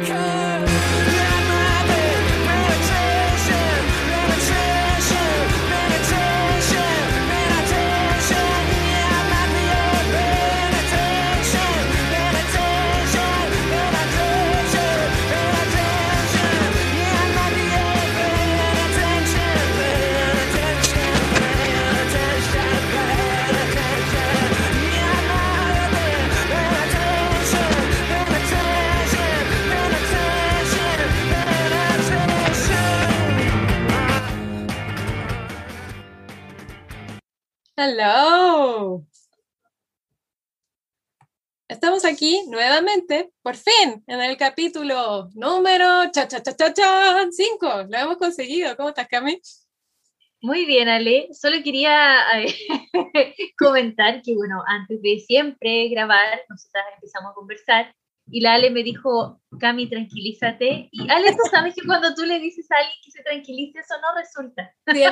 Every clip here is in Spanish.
because nuevamente, por fin, en el capítulo número 5. Lo hemos conseguido. ¿Cómo estás, Cami? Muy bien, Ale. Solo quería comentar que, bueno, antes de siempre grabar, nosotras empezamos a conversar y la Ale me dijo, Cami, tranquilízate. Y Ale, tú sabes que cuando tú le dices a alguien que se tranquilice, eso no resulta. Sí,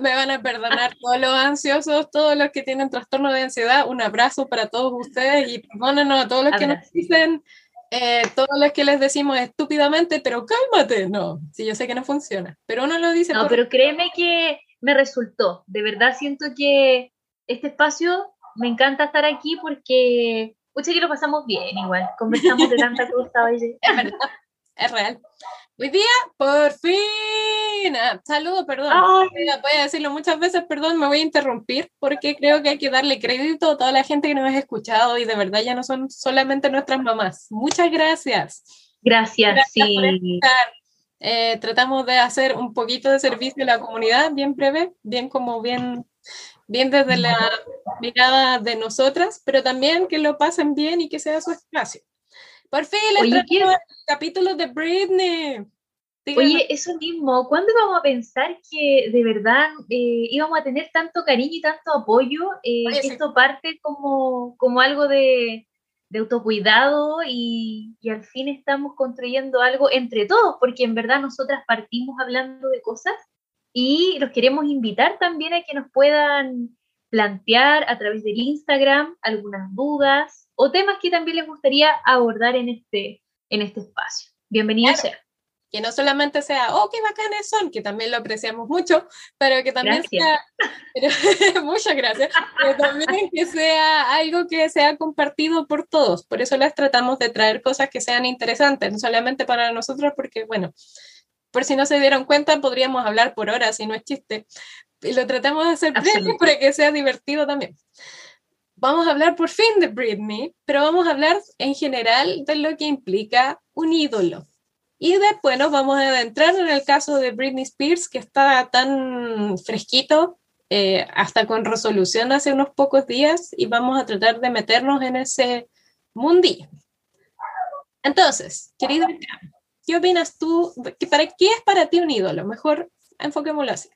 me van a perdonar todos los ansiosos, todos los que tienen trastorno de ansiedad. Un abrazo para todos ustedes y perdónenos a todos los que nos dicen, eh, todos los que les decimos estúpidamente, pero cálmate. No, sí, yo sé que no funciona, pero uno lo dice. No, pero créeme que me resultó. De verdad siento que este espacio me encanta estar aquí porque Pucha que lo pasamos bien igual, conversamos de tanta cosa hoy. Es verdad, es real. Hoy día, por fin, ah, saludo, perdón, voy a decirlo muchas veces, perdón, me voy a interrumpir porque creo que hay que darle crédito a toda la gente que nos ha escuchado y de verdad ya no son solamente nuestras mamás. Muchas gracias. Gracias, sí. Eh, tratamos de hacer un poquito de servicio a la comunidad, bien breve, bien como bien bien desde la mirada de nosotras, pero también que lo pasen bien y que sea su espacio. Por fin, el capítulo de Britney. Oye, eso mismo, ¿cuándo íbamos a pensar que de verdad eh, íbamos a tener tanto cariño y tanto apoyo? Eh, que esto parte como, como algo de, de autocuidado y, y, al fin estamos construyendo algo entre todos, porque en verdad nosotras partimos hablando de cosas y los queremos invitar también a que nos puedan plantear a través del Instagram algunas dudas o temas que también les gustaría abordar en este, en este espacio. Bienvenido sea. Que no solamente sea, oh, qué bacanes son, que también lo apreciamos mucho, pero que también sea, muchas gracias, pero también que sea algo que sea compartido por todos. Por eso les tratamos de traer cosas que sean interesantes, no solamente para nosotros, porque, bueno, por si no se dieron cuenta, podríamos hablar por horas y no es chiste. Y lo tratamos de hacer breve para que sea divertido también. Vamos a hablar por fin de Britney, pero vamos a hablar en general de lo que implica un ídolo. Y después nos vamos a adentrar en el caso de Britney Spears, que está tan fresquito, eh, hasta con resolución hace unos pocos días, y vamos a tratar de meternos en ese mundillo. Entonces, querido ¿Qué opinas tú? ¿Para qué es para ti un ídolo? Mejor enfoquémoslo así.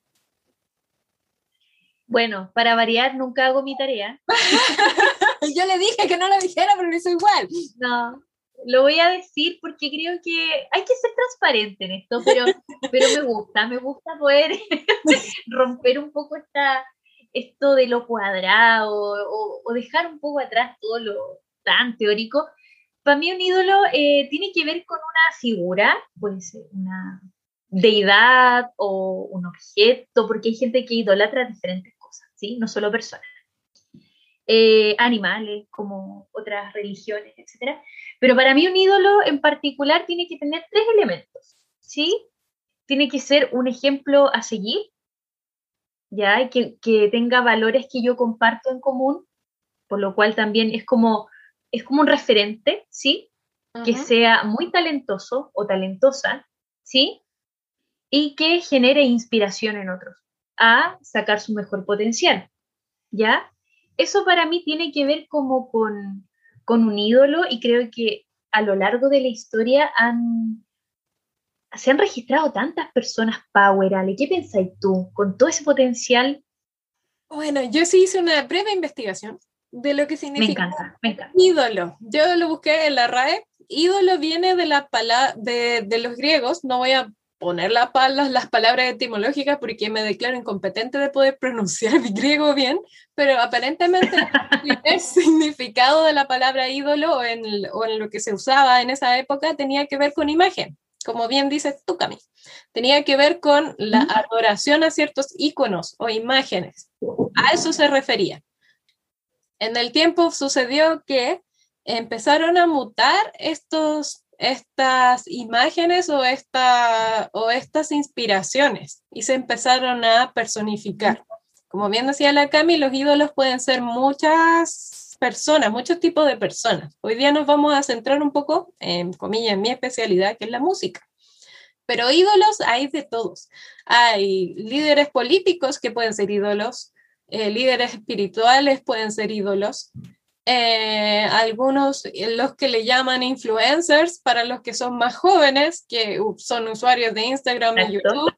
Bueno, para variar, nunca hago mi tarea. Yo le dije que no lo dijera, pero lo hizo igual. No, lo voy a decir porque creo que hay que ser transparente en esto, pero, pero me gusta, me gusta poder romper un poco esta, esto de lo cuadrado o, o, dejar un poco atrás todo lo tan teórico para mí un ídolo eh, tiene que ver con una figura, puede ser una deidad o un objeto, porque hay gente que idolatra diferentes cosas, ¿sí? No solo personas. Eh, animales, como otras religiones, etc. Pero para mí un ídolo en particular tiene que tener tres elementos, ¿sí? Tiene que ser un ejemplo a seguir, ¿ya? Que, que tenga valores que yo comparto en común, por lo cual también es como es como un referente, ¿sí? Que sea muy talentoso o talentosa, ¿sí? Y que genere inspiración en otros a sacar su mejor potencial, ¿ya? Eso para mí tiene que ver como con, con un ídolo y creo que a lo largo de la historia han, se han registrado tantas personas power, Ale. ¿Qué pensáis tú con todo ese potencial? Bueno, yo sí hice una breve investigación de lo que significa ídolo. Yo lo busqué en la RAE. Ídolo viene de la palabra de, los griegos, no voy a poner las, las palabras etimológicas porque me declaro incompetente de poder pronunciar mi griego bien, pero aparentemente el significado de la palabra ídolo en, o en lo que se usaba en esa época tenía que ver con imagen como bien dices tú, Cami, tenía que ver con la adoración a ciertos iconos o imágenes. A eso se refería. En el tiempo sucedió que empezaron a mutar estos, estas imágenes o, esta, o estas inspiraciones y se empezaron a personificar. Como bien decía la Cami, los ídolos pueden ser muchas personas, muchos tipos de personas. Hoy día nos vamos a centrar un poco, en comillas, en mi especialidad, que es la música. Pero ídolos hay de todos. Hay líderes políticos que pueden ser ídolos, eh, líderes espirituales pueden ser ídolos, eh, algunos, eh, los que le llaman influencers, para los que son más jóvenes, que son usuarios de Instagram y YouTube.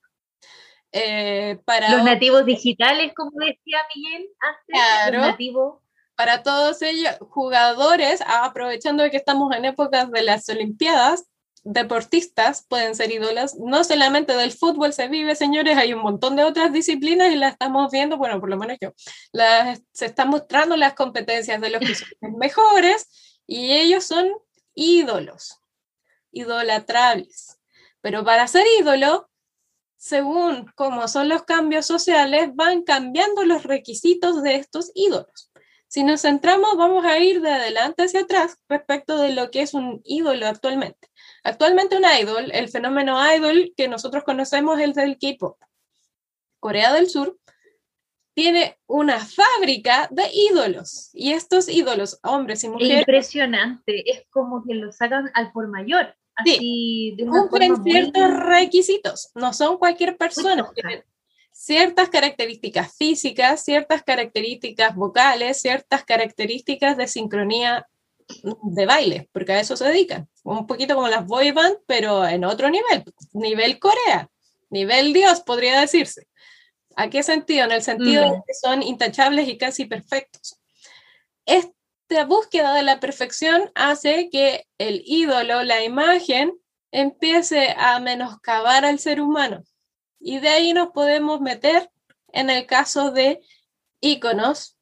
para los nativos digitales, como decía Miguel antes, los nativos. Para todos ellos, jugadores, aprovechando que estamos en épocas de las Olimpiadas, deportistas pueden ser ídolos, no solamente del fútbol se vive, señores, hay un montón de otras disciplinas y las estamos viendo, bueno, por lo menos yo, se están mostrando las competencias de los que son mejores y ellos son ídolos, idolatrables. Pero para ser ídolo, según cómo son los cambios sociales, van cambiando los requisitos de estos ídolos. Si nos centramos, vamos a ir de adelante hacia atrás respecto de lo que es un ídolo actualmente. Actualmente un idol, el fenómeno idol que nosotros conocemos es el del K-pop. Corea del Sur tiene una fábrica de ídolos y estos ídolos, hombres y mujeres. Impresionante, es como que lo sacan al por mayor. Así, sí, cumplen ciertos requisitos, no son cualquier persona ciertas características físicas, ciertas características vocales, ciertas características de sincronía de baile, porque a eso se dedican. Un poquito como las boy band, pero en otro nivel, nivel Corea, nivel Dios, podría decirse. ¿A qué sentido? En el sentido de que son intachables y casi perfectos. Esta búsqueda de la perfección hace que el ídolo, la imagen, empiece a menoscabar al ser humano y de ahí nos podemos meter en el caso de íconos,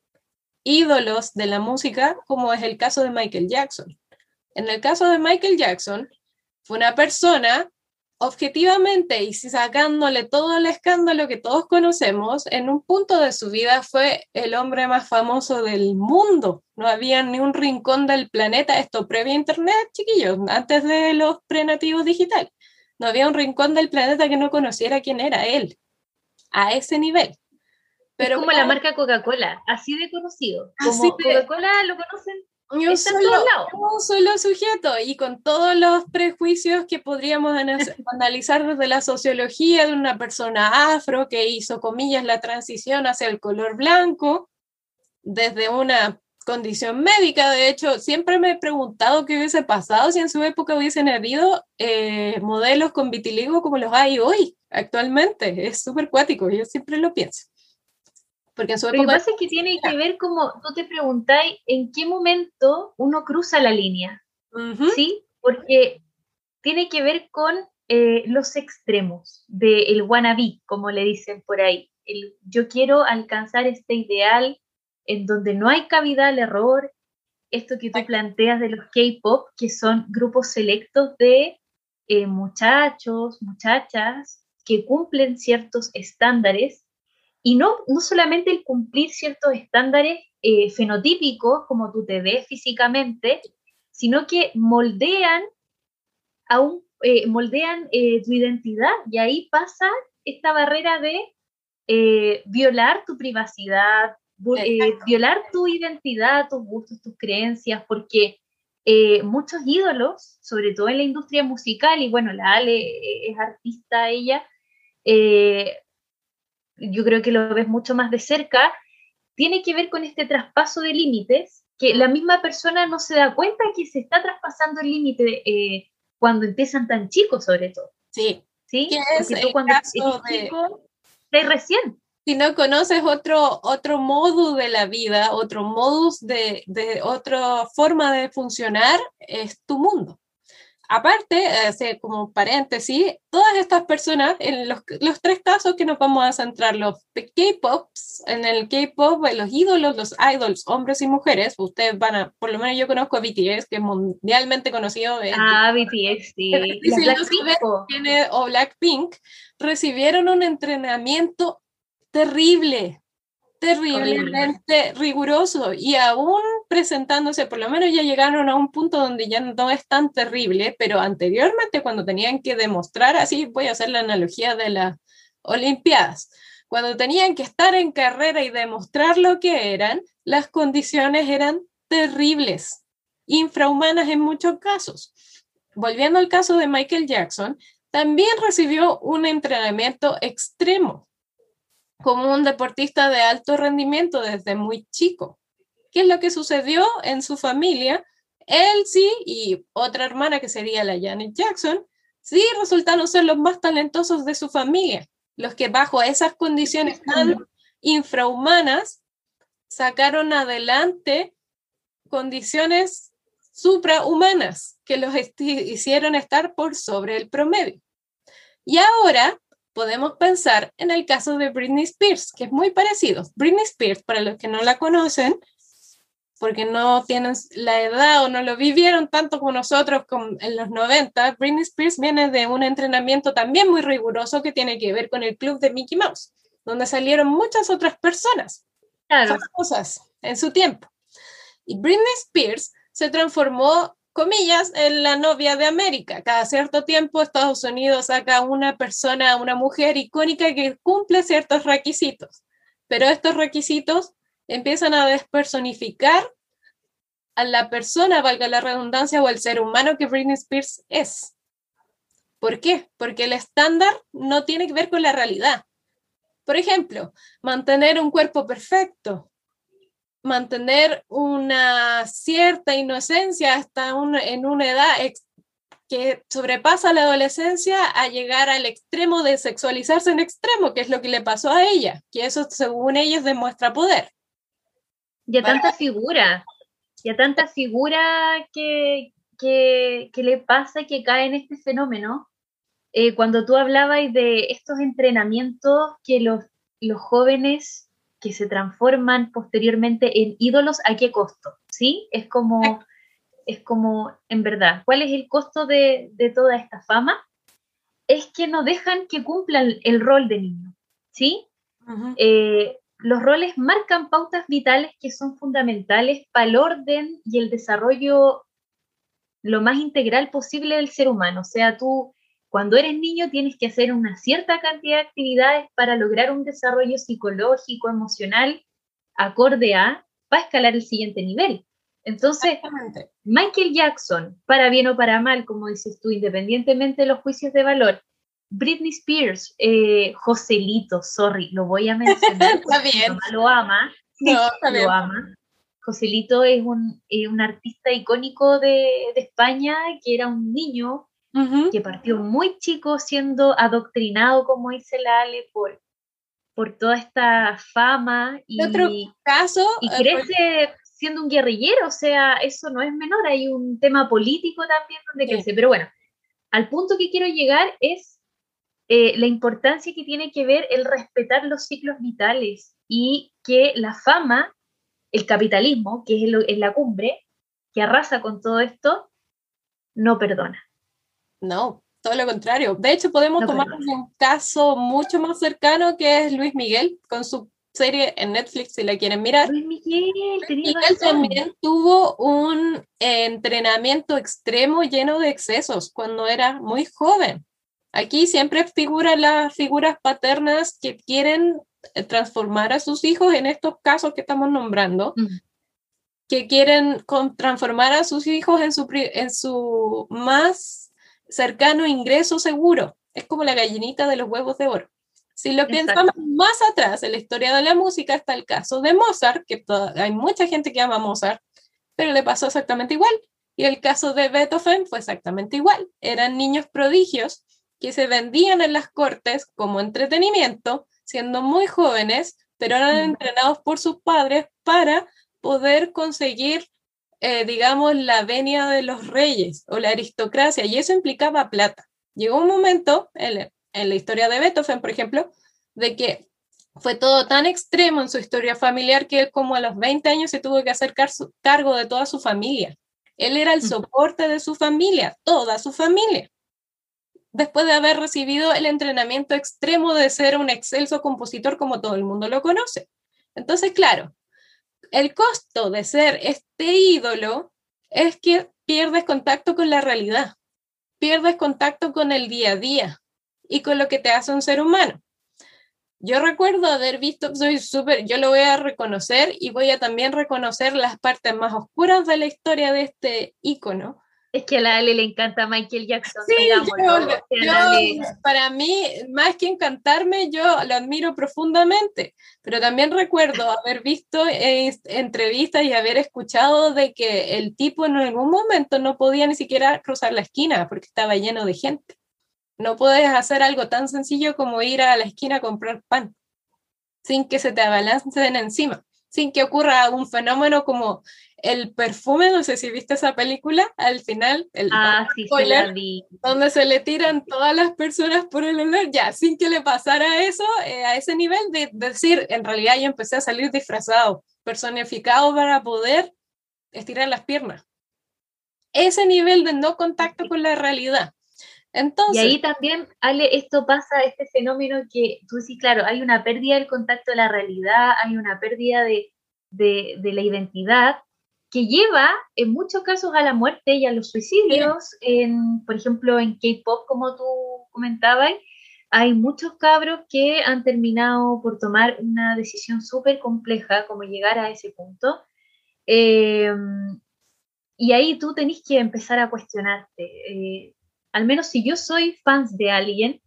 ídolos de la música, como es el caso de Michael Jackson. En el caso de Michael Jackson, fue una persona objetivamente y sacándole todo el escándalo que todos conocemos, en un punto de su vida fue el hombre más famoso del mundo. No había ni un rincón del planeta, esto previo a Internet, chiquillos, antes de los prenativos digitales. No había un rincón del planeta que no conociera quién era él, a ese nivel. Pero como la marca Coca-Cola, así de conocido. Como Coca-Cola lo conocen un solo, un solo sujeto y con todos los prejuicios que podríamos analizar desde la sociología de una persona afro que hizo, comillas, la transición hacia el color blanco, desde una condición médica. De hecho, siempre me he preguntado qué hubiese pasado si en su época hubiesen habido eh, modelos con vitiligo como los hay hoy, actualmente. Es súper cuático, yo siempre lo pienso. Porque. Lo que pasa es que tiene que ver como tú te preguntáis en qué momento uno cruza la línea. ¿Sí? Porque tiene que ver con eh, los extremos del wannabe, como le dicen por ahí. El, yo quiero alcanzar este ideal en donde no hay cabida al error, esto que tú planteas de los K-pop, que son grupos selectos de eh, muchachos, muchachas, que cumplen ciertos estándares, y no, no solamente el cumplir ciertos estándares eh, fenotípicos, como tú te ves físicamente, sino que moldean, a un, eh, moldean tu identidad, y ahí pasa esta barrera de violar tu privacidad, eh, violar tu identidad, tus gustos, tus creencias, porque eh, muchos ídolos, sobre todo en la industria musical, y bueno, la Ale es artista ella, eh, yo creo que lo ves mucho más de cerca, tiene que ver con este traspaso de límites, que la misma persona no se da cuenta que se está traspasando el límite cuando empiezan tan chicos, sobre todo. Sí. ¿Sí? Porque tú cuando eres chico, recién si no conoces otro, otro modo de la vida, otro modus de, de otra forma de funcionar, es tu mundo. Aparte, como paréntesis, todas estas personas, en los, los, tres casos que nos vamos a centrar, los K-Pops, en el K-Pop, los ídolos, los idols, hombres y mujeres, ustedes van a, por lo menos yo conozco a BTS, que es mundialmente conocido. Ah, BTS, sí. Tiene, o Blackpink, recibieron un entrenamiento terrible, terriblemente riguroso y aún presentándose, por lo menos ya llegaron a un punto donde ya no es tan terrible, pero anteriormente cuando tenían que demostrar, así voy a hacer la analogía de las Olimpiadas, cuando tenían que estar en carrera y demostrar lo que eran, las condiciones eran terribles, infrahumanas en muchos casos. Volviendo al caso de Michael Jackson, también recibió un entrenamiento extremo como un deportista de alto rendimiento desde muy chico. ¿Qué es lo que sucedió en su familia? Él sí y otra hermana que sería la Janet Jackson, sí resultaron ser los más talentosos de su familia, los que bajo esas condiciones tan infrahumanas sacaron adelante condiciones suprahumanas que los hicieron estar por sobre el promedio. Y ahora podemos pensar en el caso de Britney Spears, que es muy parecido. Britney Spears, para los que no la conocen, porque no tienen la edad o no lo vivieron tanto como nosotros en los 90, Britney Spears viene de un entrenamiento también muy riguroso que tiene que ver con el club de Mickey Mouse, donde salieron muchas otras personas famosas en su tiempo. Y Britney Spears se transformó comillas, en la novia de América. Cada cierto tiempo Estados Unidos saca una persona, una mujer icónica que cumple ciertos requisitos, pero estos requisitos empiezan a despersonificar a la persona, valga la redundancia, o al ser humano que Britney Spears es. ¿Por qué? Porque el estándar no tiene que ver con la realidad. Por ejemplo, mantener un cuerpo perfecto, mantener una cierta inocencia hasta en una edad que sobrepasa la adolescencia a llegar al extremo de sexualizarse en extremo, que es lo que le pasó a ella, que eso según ellos demuestra poder. Y a tanta figura, y a tanta figura que, que, le pasa que cae en este fenómeno. Eh, cuando tú hablabas de estos entrenamientos que los, los jóvenes que se transforman posteriormente en ídolos, ¿a qué costo? ¿Sí? Es como, es como, en verdad, ¿cuál es el costo de, toda esta fama? Es que no dejan que cumplan el rol de niño, ¿sí? Eh, los roles marcan pautas vitales que son fundamentales para el orden y el desarrollo lo más integral posible del ser humano. O sea, tú cuando eres niño tienes que hacer una cierta cantidad de actividades para lograr un desarrollo psicológico, emocional, acorde a, para escalar el siguiente nivel. Entonces, Michael Jackson, para bien o para mal, como dices tú, independientemente de los juicios de valor, Britney Spears, eh, Joselito, sorry, lo voy a mencionar. está bien. lo ama. No, lo ama. Joselito es un, eh, un artista icónico de, de, España que era un niño que partió muy chico siendo adoctrinado, como dice la Ale, por, por toda esta fama y, otro caso, y eh, crece siendo un guerrillero, o sea, eso no es menor, hay un tema político también donde crece, pero bueno, al punto que quiero llegar es eh, la importancia que tiene que ver el respetar los ciclos vitales y que la fama, el capitalismo, que es, es la cumbre, que arrasa con todo esto, no perdona. No, todo lo contrario. De hecho, podemos tomar un caso mucho más cercano que es Luis Miguel con su serie en Netflix, si la quieren mirar. Luis Miguel, Miguel también tuvo un entrenamiento extremo lleno de excesos cuando era muy joven. Aquí siempre figuran las figuras paternas que quieren eh, transformar a sus hijos en estos casos que estamos nombrando, que quieren transformar a sus hijos en su, en su más cercano ingreso seguro. Es como la gallinita de los huevos de oro. Si lo pensamos más atrás en la historia de la música, está el caso de Mozart, que hay mucha gente que ama a Mozart, pero le pasó exactamente igual. Y el caso de Beethoven fue exactamente igual. Eran niños prodigios que se vendían en las cortes como entretenimiento, siendo muy jóvenes, pero eran entrenados por sus padres para poder conseguir eh, digamos, la venia de los reyes o la aristocracia, y eso implicaba plata. Llegó un momento en, en la historia de Beethoven, por ejemplo, de que fue todo tan extremo en su historia familiar que como a los 20 años se tuvo que hacer cargo de toda su familia. Él era el soporte de su familia, toda su familia. Después de haber recibido el entrenamiento extremo de ser un excelso compositor como todo el mundo lo conoce. Entonces, claro, el costo de ser este ídolo es que pierdes contacto con la realidad, pierdes contacto con el día a día y con lo que te hace un ser humano. Yo recuerdo haber visto, soy súper, yo lo voy a reconocer y voy a también reconocer las partes más oscuras de la historia de este ícono. Es que a la Ale le encanta Michael Jackson. Sí, yo, para mí, más que encantarme, yo lo admiro profundamente, pero también recuerdo haber visto entrevistas y haber escuchado de que el tipo en algún momento no podía ni siquiera cruzar la esquina porque estaba lleno de gente. No puedes hacer algo tan sencillo como ir a la esquina a comprar pan sin que se te abalancen encima, sin que ocurra un fenómeno como el perfume, no sé si viste esa película, al final, el ah, sí, donde se le tiran todas las personas por el olor, ya, sin que le pasara eso, eh, a ese nivel de, decir, en realidad yo empecé a salir disfrazado, personificado para poder estirar las piernas. Ese nivel de no contacto con la realidad y ahí también, Ale, esto pasa, este fenómeno que tú decís, claro, hay una pérdida del contacto de la realidad, hay una pérdida de, la identidad que lleva en muchos casos a la muerte y a los suicidios. En, por ejemplo, en K-Pop, como tú comentabas, hay muchos cabros que han terminado por tomar una decisión súper compleja, como llegar a ese punto. Em, y ahí tú tenés que empezar a cuestionarte. Eh, al menos si yo soy fans de alguien,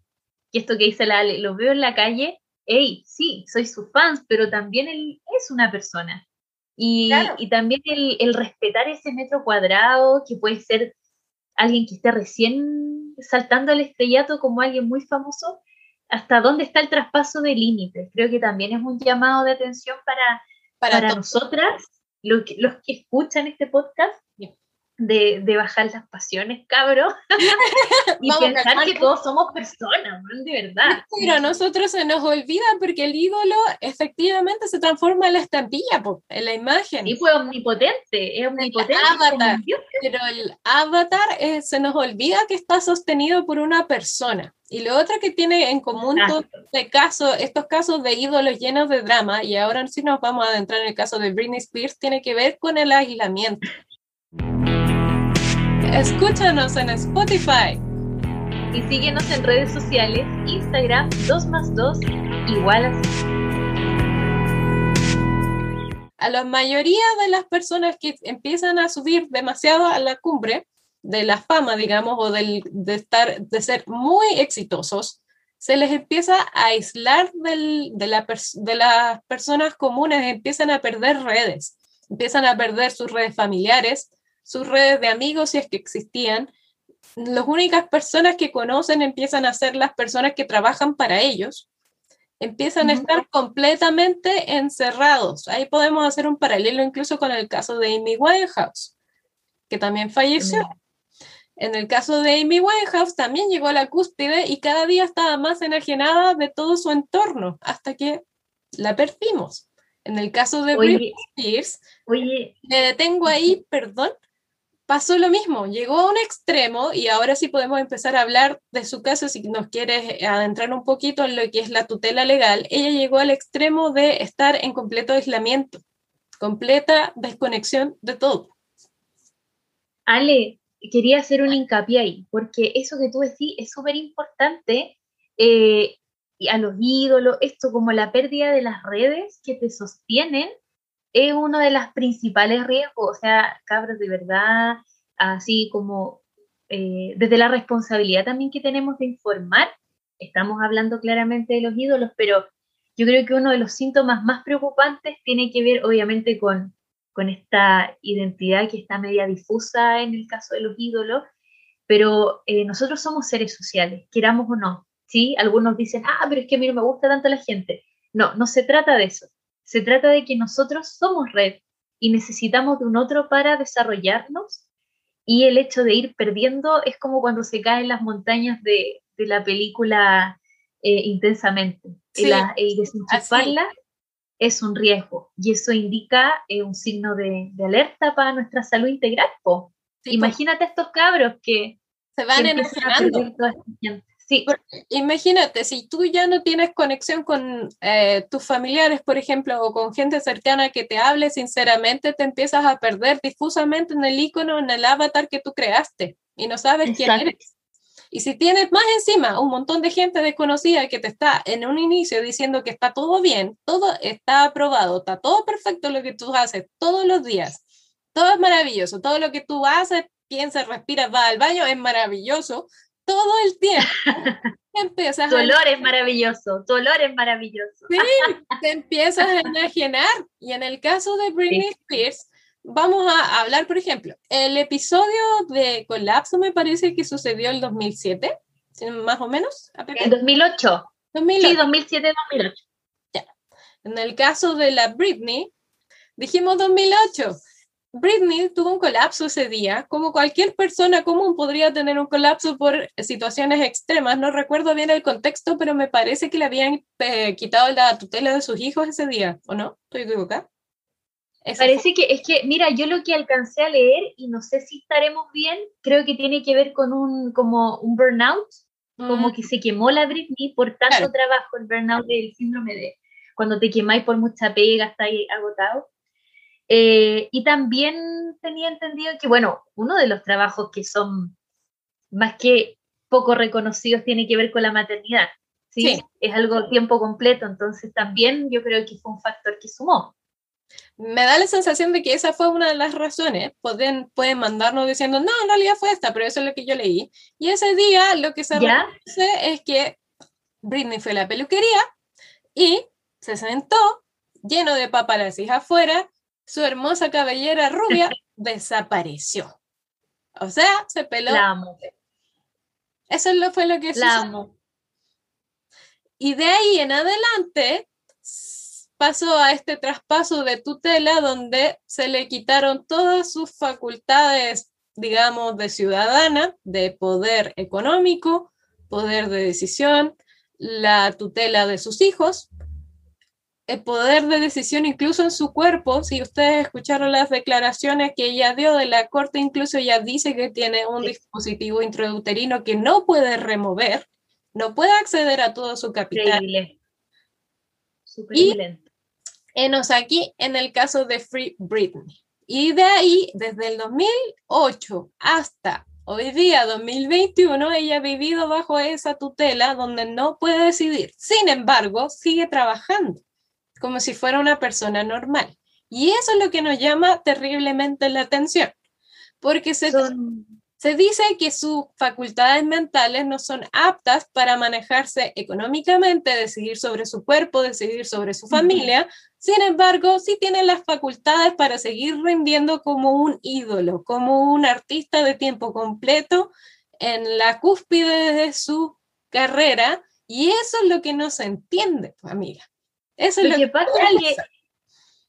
y esto que dice la Ale, lo veo en la calle, hey, sí, soy su fans, pero también él es una persona. Y, y también el, el, respetar ese metro cuadrado, que puede ser alguien que esté recién saltando al estrellato como alguien muy famoso, hasta dónde está el traspaso de límites. Creo que también es un llamado de atención para, para, nosotras, los los que escuchan este podcast, de, de, bajar las pasiones, cabro, y pensar que todos somos personas, de verdad. Pero a nosotros se nos olvida porque el ídolo efectivamente se transforma en la estampilla, en la imagen. Y fue omnipotente, es omnipotente. avatar, pero el avatar eh, se nos olvida que está sostenido por una persona. Y lo otro que tiene en común este caso, estos casos de ídolos llenos de drama, y ahora sí nos vamos a adentrar en el caso de Britney Spears, tiene que ver con el aislamiento. Escúchanos en Spotify. Y síguenos en redes sociales, Instagram 2 más 2 igual a A la mayoría de las personas que empiezan a subir demasiado a la cumbre de la fama, digamos, o del, de, estar, de ser muy exitosos, se les empieza a aislar del, de, la de las personas comunes, empiezan a perder redes, empiezan a perder sus redes familiares, sus redes de amigos si es que existían. Las únicas personas que conocen empiezan a ser las personas que trabajan para ellos. Empiezan a estar completamente encerrados. Ahí podemos hacer un paralelo incluso con el caso de Amy Winehouse, que también falleció. En el caso de Amy Winehouse también llegó a la cúspide y cada día estaba más enajenada de todo su entorno hasta que la perdimos. En el caso de Britney Spears, oye, me detengo ahí, perdón, pasó lo mismo, llegó a un extremo y ahora sí podemos empezar a hablar de su caso si nos quieres adentrar un poquito en lo que es la tutela legal. Ella llegó al extremo de estar en completo aislamiento, completa desconexión de todo. Ale, quería hacer un hincapié ahí, porque eso que tú decís es súper importante. Eh, a los ídolos, esto como la pérdida de las redes que te sostienen es uno de los principales riesgos, o sea, cabros, de verdad, así como eh, desde la responsabilidad también que tenemos de informar, estamos hablando claramente de los ídolos, pero yo creo que uno de los síntomas más preocupantes tiene que ver obviamente con, con esta identidad que está media difusa en el caso de los ídolos, pero eh, nosotros somos seres sociales, queramos o no, ¿sí? Algunos dicen, ah, pero es que a mí no me gusta tanto la gente. No, no se trata de eso se trata de que nosotros somos red y necesitamos de un otro para desarrollarnos y el hecho de ir perdiendo es como cuando se caen las montañas de, de la película eh, intensamente. Sí, el, desenchufarla es un riesgo y eso indica eh, un signo de, de, alerta para nuestra salud integral. Imagínate estos cabros que se van enajenando. Sí. imagínate, si tú ya no tienes conexión con eh, tus familiares, por ejemplo, o con gente cercana que te hable sinceramente, te empiezas a perder difusamente en el icono, en el avatar que tú creaste y no sabes quién eres. Y si tienes más encima un montón de gente desconocida que te está en un inicio diciendo que está todo bien, todo está aprobado, está todo perfecto lo que tú haces todos los días, todo es maravilloso, todo lo que tú haces, piensas, respiras, vas al baño, es maravilloso, todo el tiempo. empiezas tu olor es maravilloso, tu olor es maravilloso. Sí, te empiezas a enajenar. Y en el caso de Britney Spears, vamos a hablar, por ejemplo, el episodio de Colapso me parece que sucedió en 2007, más o menos. En 2008. 2008. Sí, 2007, 2008. Ya. En el caso de la Britney, dijimos 2008. Britney tuvo un colapso ese día, como cualquier persona común podría tener un colapso por situaciones extremas. No recuerdo bien el contexto, pero me parece que le habían eh, quitado la tutela de sus hijos ese día, ¿o no? ¿Estoy equivocada? Parece que es que, mira, yo lo que alcancé a leer, y no sé si estaremos bien, creo que tiene que ver con un, como un burnout, como mm. que se quemó la Britney por tanto trabajo, el burnout del síndrome de cuando te quemáis por mucha pega, estáis agotado. Eh, y también tenía entendido que, bueno, uno de los trabajos que son más que poco reconocidos tiene que ver con la maternidad. ¿sí? Es algo tiempo completo, entonces también yo creo que fue un factor que sumó. Me da la sensación de que esa fue una de las razones. Pueden, pueden mandarnos diciendo, no, en realidad fue esta, pero eso es lo que yo leí. Y ese día lo que se dice es que Britney fue a la peluquería y se sentó lleno de paparazzi afuera su hermosa cabellera rubia desapareció. O sea, se peló. Eso fue lo que sucedió. Y de ahí en adelante pasó a este traspaso de tutela donde se le quitaron todas sus facultades, digamos, de ciudadana, de poder económico, poder de decisión, la tutela de sus hijos, el poder de decisión incluso en su cuerpo. Si ustedes escucharon las declaraciones que ella dio de la corte, incluso ella dice que tiene un dispositivo intrauterino que no puede remover, no puede acceder a todo su capital. Increíble. y enos aquí en el caso de Free Britney. Y de ahí, desde el 2008 hasta hoy día, 2021, ella ha vivido bajo esa tutela donde no puede decidir. Sin embargo, sigue trabajando como si fuera una persona normal. Y eso es lo que nos llama terriblemente la atención, porque se, se dice que sus facultades mentales no son aptas para manejarse económicamente, decidir sobre su cuerpo, decidir sobre su familia. Sin embargo, sí tiene las facultades para seguir rindiendo como un ídolo, como un artista de tiempo completo en la cúspide de su carrera. Y eso es lo que no se entiende, amiga. Eso es lo, que, pasa que,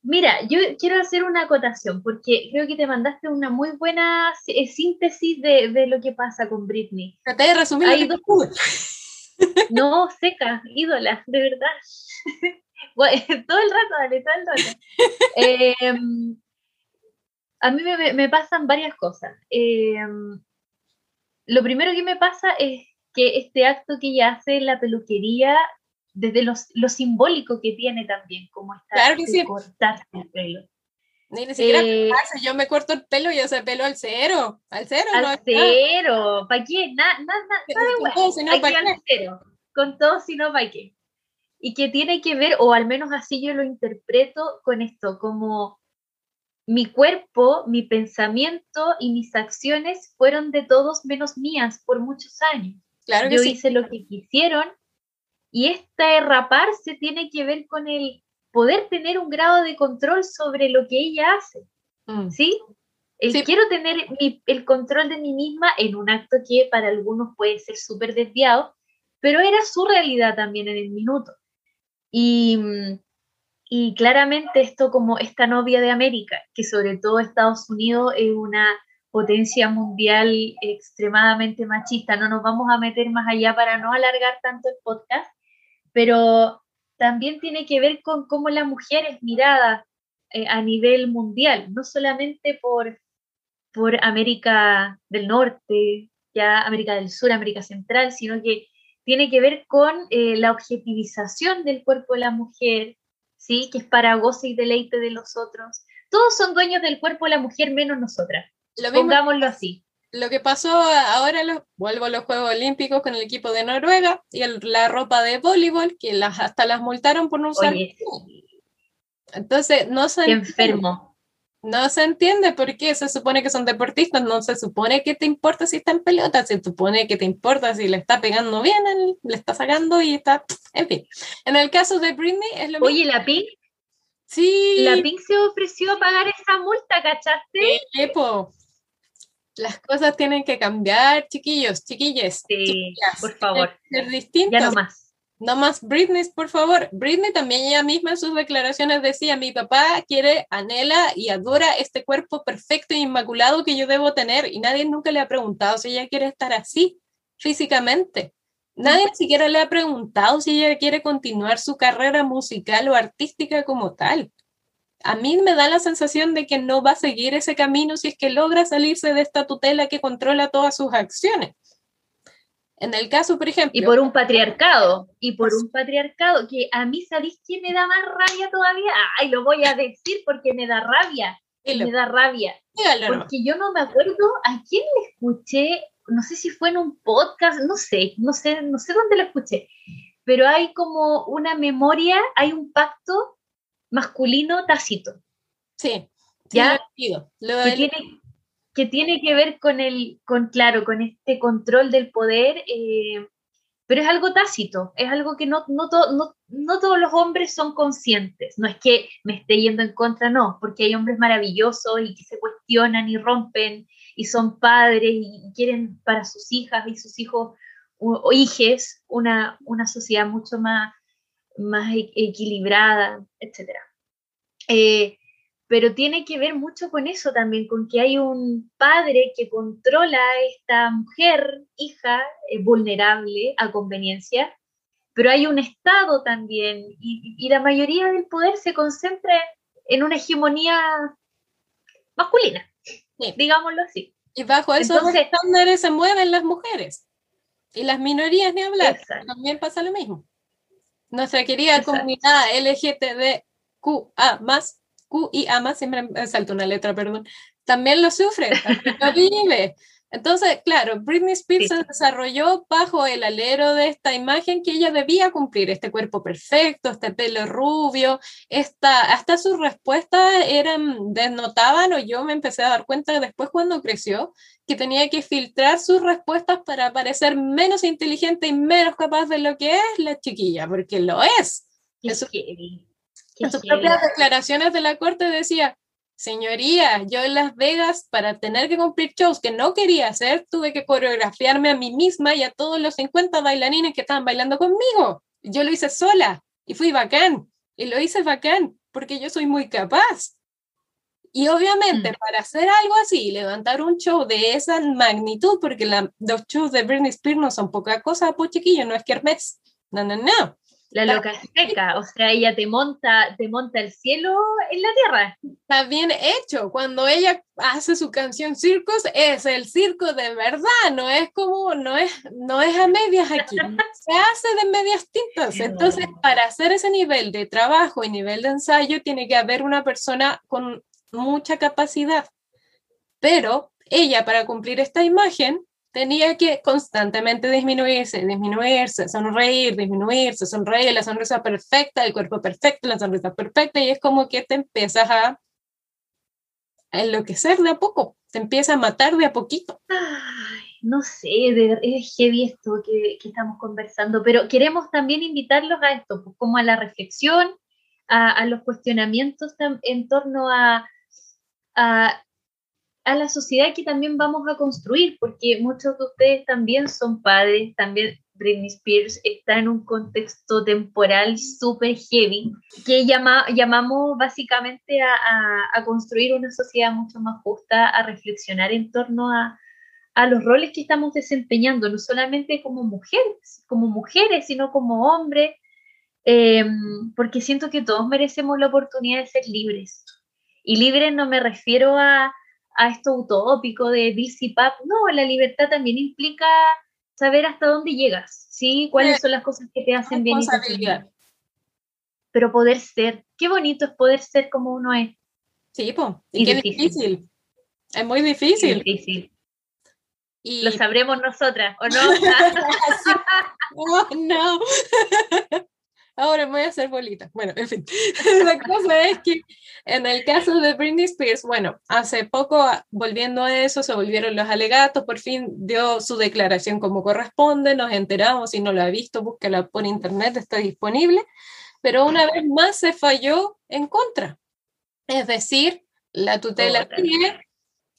mira, yo quiero hacer una acotación porque creo que te mandaste una muy buena eh, síntesis de, de lo que pasa con Britney. Traté de resumir Hay dos... No, seca, ídola, de verdad. todo el rato, dale, todo el rato. Em, a mí me, me, pasan varias cosas. Em, lo primero que me pasa es que este acto que ella hace en la peluquería desde los, lo simbólico que tiene también, como está claro que sí. cortarse el pelo. Ni, siquiera eh, yo me corto el pelo y ese pelo al cero, al cero. Al cero, ¿para qué? Nada, nada, nada, al cero, con todo, sino ¿para qué? Y que tiene que ver, o al menos así yo lo interpreto con esto, como mi cuerpo, mi pensamiento y mis acciones fueron de todos menos mías por muchos años. Claro que yo hice lo que quisieron y este raparse tiene que ver con el poder tener un grado de control sobre lo que ella hace. Mm. ¿Sí? El quiero tener el control de mí misma en un acto que para algunos puede ser súper desviado, pero era su realidad también en el minuto. Y, y claramente esto como esta novia de América, que sobre todo Estados Unidos es una potencia mundial extremadamente machista. No nos vamos a meter más allá para no alargar tanto el podcast, pero también tiene que ver con cómo la mujer es mirada eh, a nivel mundial, no solamente por, por América del Norte, ya América del Sur, América Central, sino que tiene que ver con eh, la objetivización del cuerpo de la mujer, ¿sí? que es para goce y deleite de los otros. Todos son dueños del cuerpo de la mujer menos nosotras. Lo Pongámoslo así. Lo que pasó ahora, vuelvo a los Juegos Olímpicos con el equipo de Noruega y la ropa de voleibol, que las, hasta las multaron por no usar. Entonces, no se enfermo. No se entiende por qué se supone que son deportistas, no se supone que te importa si está en pelota, se supone que te importa si le está pegando bien, le está sacando y está, en fin. En el caso de Britney es lo Oye, la Pink. Sí. La Pink se ofreció a pagar esa multa, ¿cachaste? Sí, las cosas tienen que cambiar, chiquillos, chiquilles. Sí, por favor. Ser distintas. Ya no más. No más Britney, por favor. Britney también ella misma en sus declaraciones decía, mi papá quiere, anhela y adora este cuerpo perfecto e inmaculado que yo debo tener y nadie nunca le ha preguntado si ella quiere estar así físicamente. Nadie siquiera le ha preguntado si ella quiere continuar su carrera musical o artística como tal a mí me da la sensación de que no va a seguir ese camino si es que logra salirse de esta tutela que controla todas sus acciones. En el caso, por ejemplo... Y por un patriarcado, y por un patriarcado que a mí, ¿sabéis qué me da más rabia todavía? Ay, lo voy a decir porque me da rabia. Me da rabia. porque yo no me acuerdo a quién le escuché, no sé si fue en un podcast, no sé, no sé, no sé dónde lo escuché, pero hay como una memoria, hay un pacto masculino tácito. Sí, ¿ya? Lo que, tiene, que tiene que ver con el, con, claro, con este control del poder, eh, pero es algo tácito, es algo que no, no, no, no, todos los hombres son conscientes. No es que me esté yendo en contra, no, porque hay hombres maravillosos y que se cuestionan y rompen y son padres y quieren para sus hijas y sus hijos o, hijes una, una sociedad mucho más más e-, equilibrada, etc. Eh, pero tiene que ver mucho con eso también, con que hay un padre que controla a esta mujer, hija, eh, vulnerable a conveniencia, pero hay un Estado también, y, la mayoría del poder se concentra en una hegemonía masculina, digámoslo así. Y bajo esos estándares se mueven las mujeres. Y las minorías, ni hablar, también pasa lo mismo. Nuestra querida comunidad LGTBQA más, QIA más, siempre me salto una letra, perdón, también lo sufre, también lo vive. Entonces, claro, Britney Spears se desarrolló bajo el alero de esta imagen que ella debía cumplir, este cuerpo perfecto, este pelo rubio, esta, hasta sus respuestas eran, denotaban, o yo me empecé a dar cuenta después cuando creció, que tenía que filtrar sus respuestas para parecer menos inteligente y menos capaz de lo que es la chiquilla, porque lo es. en sus propias declaraciones de la corte decía, Señoría, yo en Las Vegas, para tener que cumplir shows que no quería hacer, tuve que coreografiarme a mí misma y a todos los 50 bailarines que estaban bailando conmigo. Yo lo hice sola y fui bacán. Y lo hice bacán porque yo soy muy capaz. Y obviamente mm. para hacer algo así, levantar un show de esa magnitud, porque los shows de Britney Spears no son poca cosa, pues chiquillo, no es que Hermes. No, no, no. La loca seca, o sea, ella te monta, te monta el cielo en la tierra. Está bien hecho. Cuando ella hace su canción Circos, es el circo de verdad, no es como, no es, no es a medias aquí. Se hace de medias tintas. Entonces, para hacer ese nivel de trabajo y nivel de ensayo, tiene que haber una persona con mucha capacidad. Pero ella, para cumplir esta imagen, tenía que constantemente disminuirse, disminuirse, sonreír, disminuirse, sonreír, la sonrisa perfecta, el cuerpo perfecto, la sonrisa perfecta, y es como que te empiezas a enloquecer de a poco, te empieza a matar de a poquito. no sé, es heavy esto que, estamos conversando, pero queremos también invitarlos a esto, pues, como a la reflexión, a, los cuestionamientos en torno a, a a la sociedad que también vamos a construir, porque muchos de ustedes también son padres, también Britney Spears está en un contexto temporal súper heavy, que llama, llamamos básicamente a, a, construir una sociedad mucho más justa, a reflexionar en torno a, a los roles que estamos desempeñando, no solamente como mujeres, como mujeres, sino como hombres, em, porque siento que todos merecemos la oportunidad de ser libres. Y libres no me refiero a, a esto utópico de Pap, no, la libertad también implica saber hasta dónde llegas, ¿sí? ¿Cuáles son las cosas que te hacen bien? Y Pero poder ser, qué bonito es poder ser como uno es. Sí, pues, y, qué difícil. Es muy difícil. difícil. Y... Lo sabremos nosotras, ¿o no? oh, no. Ahora voy a hacer bolitas. Bueno, en fin. La cosa es que en el caso de Britney Spears, bueno, hace poco, volviendo a eso, se volvieron los alegatos, por fin dio su declaración como corresponde, nos enteramos, si no lo ha visto, búscala por internet, está disponible, pero una vez más se falló en contra. Es decir, la tutela sigue,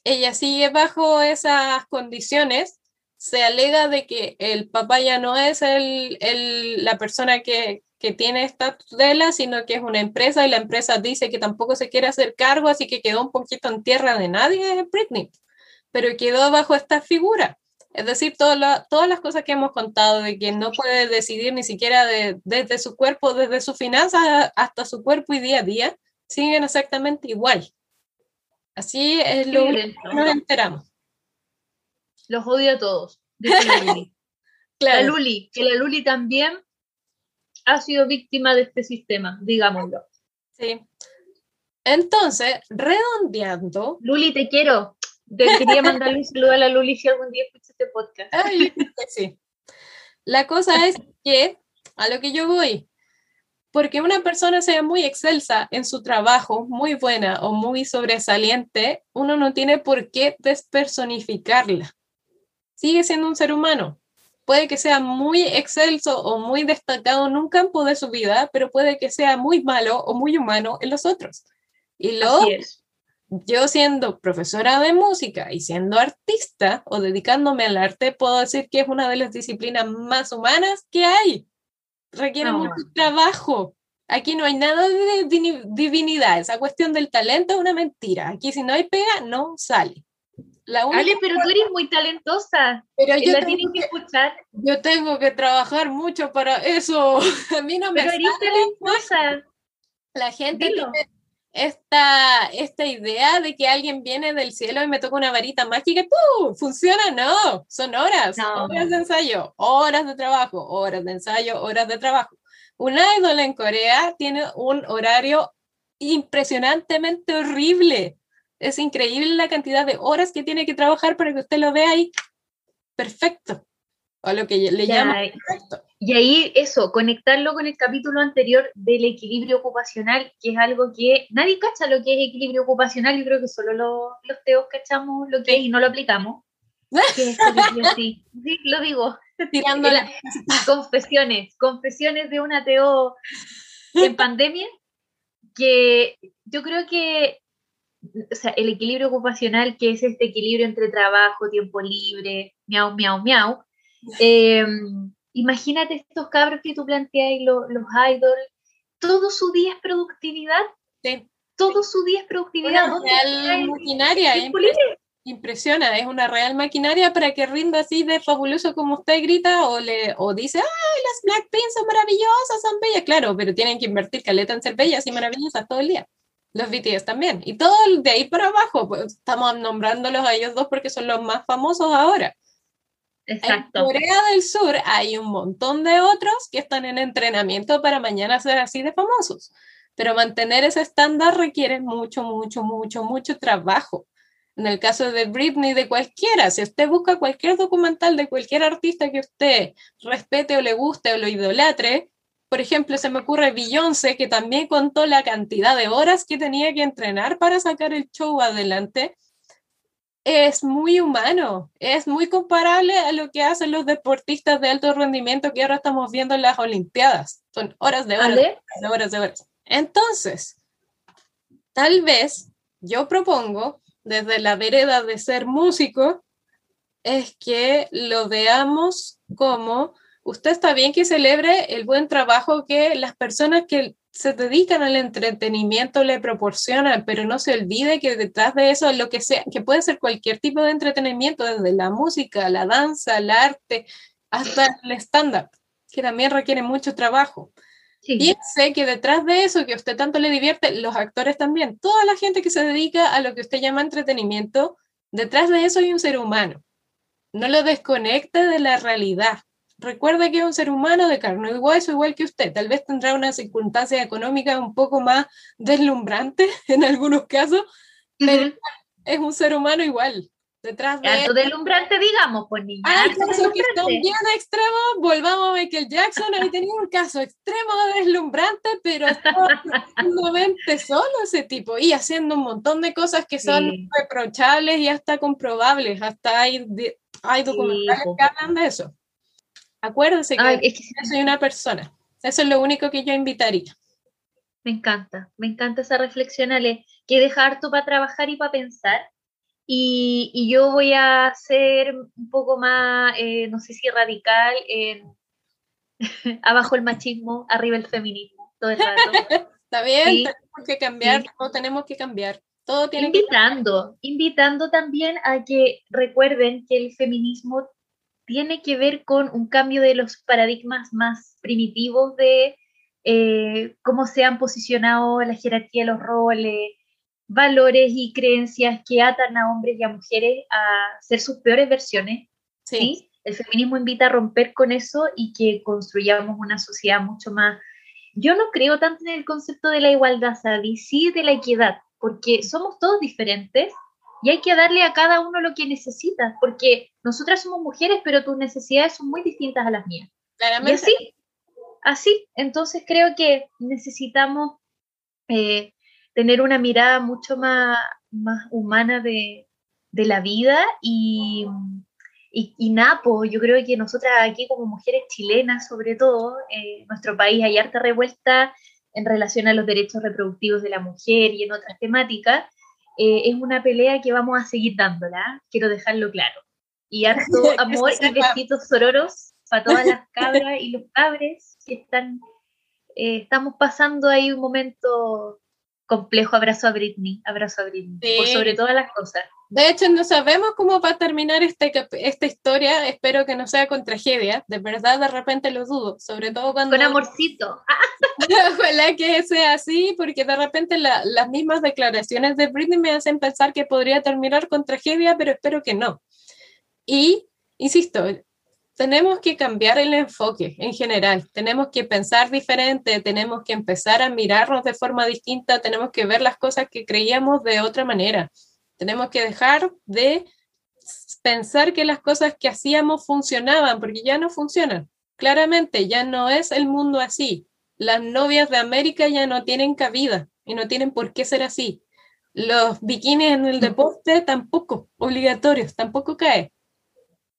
ella sigue bajo esas condiciones, se alega de que el papá ya no es el, el, la persona que, que tiene esta tutela, sino que es una empresa y la empresa dice que tampoco se quiere hacer cargo, así que quedó un poquito en tierra de nadie Britney, pero quedó bajo esta figura. Es decir, todas las cosas que hemos contado de que no puede decidir ni siquiera desde su cuerpo, desde su finanzas hasta su cuerpo y día a día, siguen exactamente igual. Así es lo que nos enteramos. Los odio a todos. La Luli, que la Luli también ha sido víctima de este sistema, digámoslo. Sí. Entonces, redondeando. Luli, te quiero. Te quería mandarle un saludo a la Luli si algún día escuchas este podcast. sí. La cosa es que, a lo que yo voy, porque una persona sea muy excelsa en su trabajo, muy buena o muy sobresaliente, uno no tiene por qué despersonificarla. Sigue siendo un ser humano puede que sea muy excelso o muy destacado en un campo de su vida, pero puede que sea muy malo o muy humano en los otros. Y lo, yo siendo profesora de música y siendo artista o dedicándome al arte, puedo decir que es una de las disciplinas más humanas que hay. Requiere mucho trabajo. Aquí no hay nada de divinidad. Esa cuestión del talento es una mentira. Aquí si no hay pega, no sale. Ale, pero tú eres muy talentosa. Pero yo la tienes que, escuchar. Yo tengo que trabajar mucho para eso. A mí no me Pero eres talentosa. La gente tiene esta, esta idea de que alguien viene del cielo y me toca una varita mágica y ¡pum! ¿Funciona? No, son horas, horas de ensayo, horas de trabajo, horas de ensayo, horas de trabajo. Un idol en Corea tiene un horario impresionantemente horrible es increíble la cantidad de horas que tiene que trabajar para que usted lo vea ahí perfecto, o lo que le llama perfecto. Y ahí eso, conectarlo con el capítulo anterior del equilibrio ocupacional, que es algo que nadie cacha lo que es equilibrio ocupacional, yo creo que solo los teos cachamos lo que es y no lo aplicamos. sí, lo digo. Tirando confesiones, confesiones de un ateo en pandemia, que yo creo que o sea, el equilibrio ocupacional, que es este equilibrio entre trabajo, tiempo libre, miau, miau, miau. Em, imagínate estos cabros que tú planteas, los, los idols, todo su día es productividad. Sí. Todo su día es productividad. Una real maquinaria, impresiona, es una real maquinaria para que rinda así de fabuloso como usted grita o, le, o dice, ¡ay, las Blackpink son maravillosas, son bellas! Claro, pero tienen que invertir caleta en ser bellas y maravillosas todo el día los BTS también. Y todo de ahí para abajo, pues estamos nombrándolos a ellos dos porque son los más famosos ahora. Exacto. En Corea del Sur hay un montón de otros que están en entrenamiento para mañana ser así de famosos. Pero mantener ese estándar requiere mucho, mucho, mucho, mucho trabajo. En el caso de Britney, de cualquiera, si usted busca cualquier documental de cualquier artista que usted respete o le guste o lo idolatre, por ejemplo, se me ocurre Beyoncé, que también contó la cantidad de horas que tenía que entrenar para sacar el show adelante. Es muy humano, es muy comparable a lo que hacen los deportistas de alto rendimiento que ahora estamos viendo en las Olimpiadas. Son horas de horas, de horas de horas. Entonces, tal vez yo propongo, desde la vereda de ser músico, es que lo veamos como usted está bien que celebre el buen trabajo que las personas que se dedican al entretenimiento le proporcionan, pero no se olvide que detrás de eso, lo que sea, que puede ser cualquier tipo de entretenimiento, desde la música, la danza, el arte, hasta el stand-up, que también requiere mucho trabajo. Sé que detrás de eso que a usted tanto le divierte, los actores también, toda la gente que se dedica a lo que usted llama entretenimiento, detrás de eso hay un ser humano. No lo desconecte de la realidad. Recuerde que es un ser humano de carne y hueso igual que usted. Tal vez tendrá una circunstancia económica un poco más deslumbrante en algunos casos, pero es un ser humano igual. Detrás de Caso deslumbrante, digamos, pues niña. Hay casos que están bien extremos. Volvamos a Michael Jackson. Ahí tenía un caso extremo de deslumbrante, pero estaba profundamente solo ese tipo y haciendo un montón de cosas que son reprochables y hasta comprobables. Hasta hay, hay documentales que hablan de eso. Acuérdense que, soy una persona. Eso es lo único que yo invitaría. Me encanta, me encanta esa reflexión, Ale, que dejar tú para trabajar y para pensar. Y, yo voy a ser un poco más, eh, no sé si radical, en abajo el machismo, arriba el feminismo, todo el Está bien, tenemos que cambiar, tenemos que cambiar. Todo tiene invitando, invitando también a que recuerden que el feminismo tiene que ver con un cambio de los paradigmas más primitivos de eh, cómo se han posicionado la jerarquía de los roles, valores y creencias que atan a hombres y a mujeres a ser sus peores versiones. Sí. El feminismo invita a romper con eso y que construyamos una sociedad mucho más... Yo no creo tanto en el concepto de la igualdad, ¿sabes? Sí de la equidad, porque somos todos diferentes y hay que darle a cada uno lo que necesita, porque nosotras somos mujeres, pero tus necesidades son muy distintas a las mías. Claramente. Y así, así, entonces creo que necesitamos eh, tener una mirada mucho más, más humana de, la vida y, y, Napo, yo creo que nosotras aquí como mujeres chilenas, sobre todo, en eh, nuestro país hay harta revuelta en relación a los derechos reproductivos de la mujer y en otras temáticas, eh, es una pelea que vamos a seguir dándola, quiero dejarlo claro. Y harto amor y besitos sororos para todas las cabras y los cabres que están, eh, estamos pasando ahí un momento complejo. Abrazo a Britney, abrazo a Britney, por sobre todas las cosas. De hecho, no sabemos cómo va a terminar este, esta historia. Espero que no sea con tragedia. De verdad, de repente lo dudo. Sobre todo cuando. Con amorcito. Ojalá que sea así, porque de repente las mismas declaraciones de Britney me hacen pensar que podría terminar con tragedia, pero espero que no. Y, insisto, tenemos que cambiar el enfoque en general, tenemos que pensar diferente, tenemos que empezar a mirarnos de forma distinta, tenemos que ver las cosas que creíamos de otra manera, tenemos que dejar de pensar que las cosas que hacíamos funcionaban, porque ya no funcionan. Claramente, ya no es el mundo así. Las novias de América ya no tienen cabida y no tienen por qué ser así. Los bikinis en el deporte tampoco, obligatorios, tampoco cae.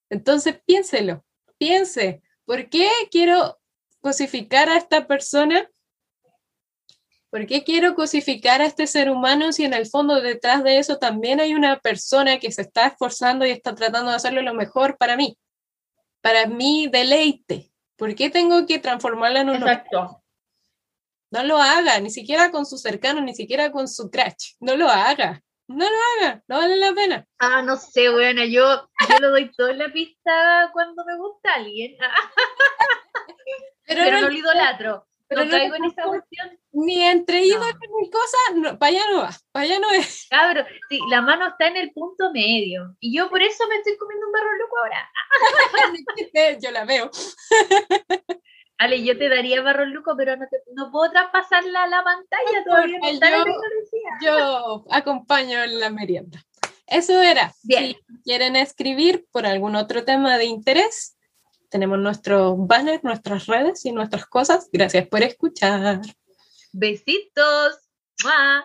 Entonces piénselo, piense, ¿por qué quiero cosificar a esta persona? ¿Por qué quiero cosificar a este ser humano si en el fondo detrás de eso también hay una persona que se está esforzando y está tratando de hacerlo lo mejor para mí? Para mi deleite. ¿Por qué tengo que transformarla en un Exacto. No lo haga, ni siquiera con su cercano, ni siquiera con su crush. No lo haga. No lo haga, no vale la pena. Ah, no sé, bueno, yo, yo lo doy todo en la pista cuando me gusta alguien. pero, no, lo idolatro. Pero no caigo en esa cuestión. Ni entre ídolos ni cosas, para allá no va, para allá no es. Cabrón, sí, la mano está en el punto medio. Y yo por eso me estoy comiendo un barro loco ahora. yo la veo. Ale, yo te daría barro luco, pero no, te, no puedo traspasarla a la pantalla todavía. yo, yo acompaño en la merienda. Eso era. Bien. Si quieren escribir por algún otro tema de interés, tenemos nuestro banner, nuestras redes y nuestras cosas. Gracias por escuchar. Besitos. ¡Mua!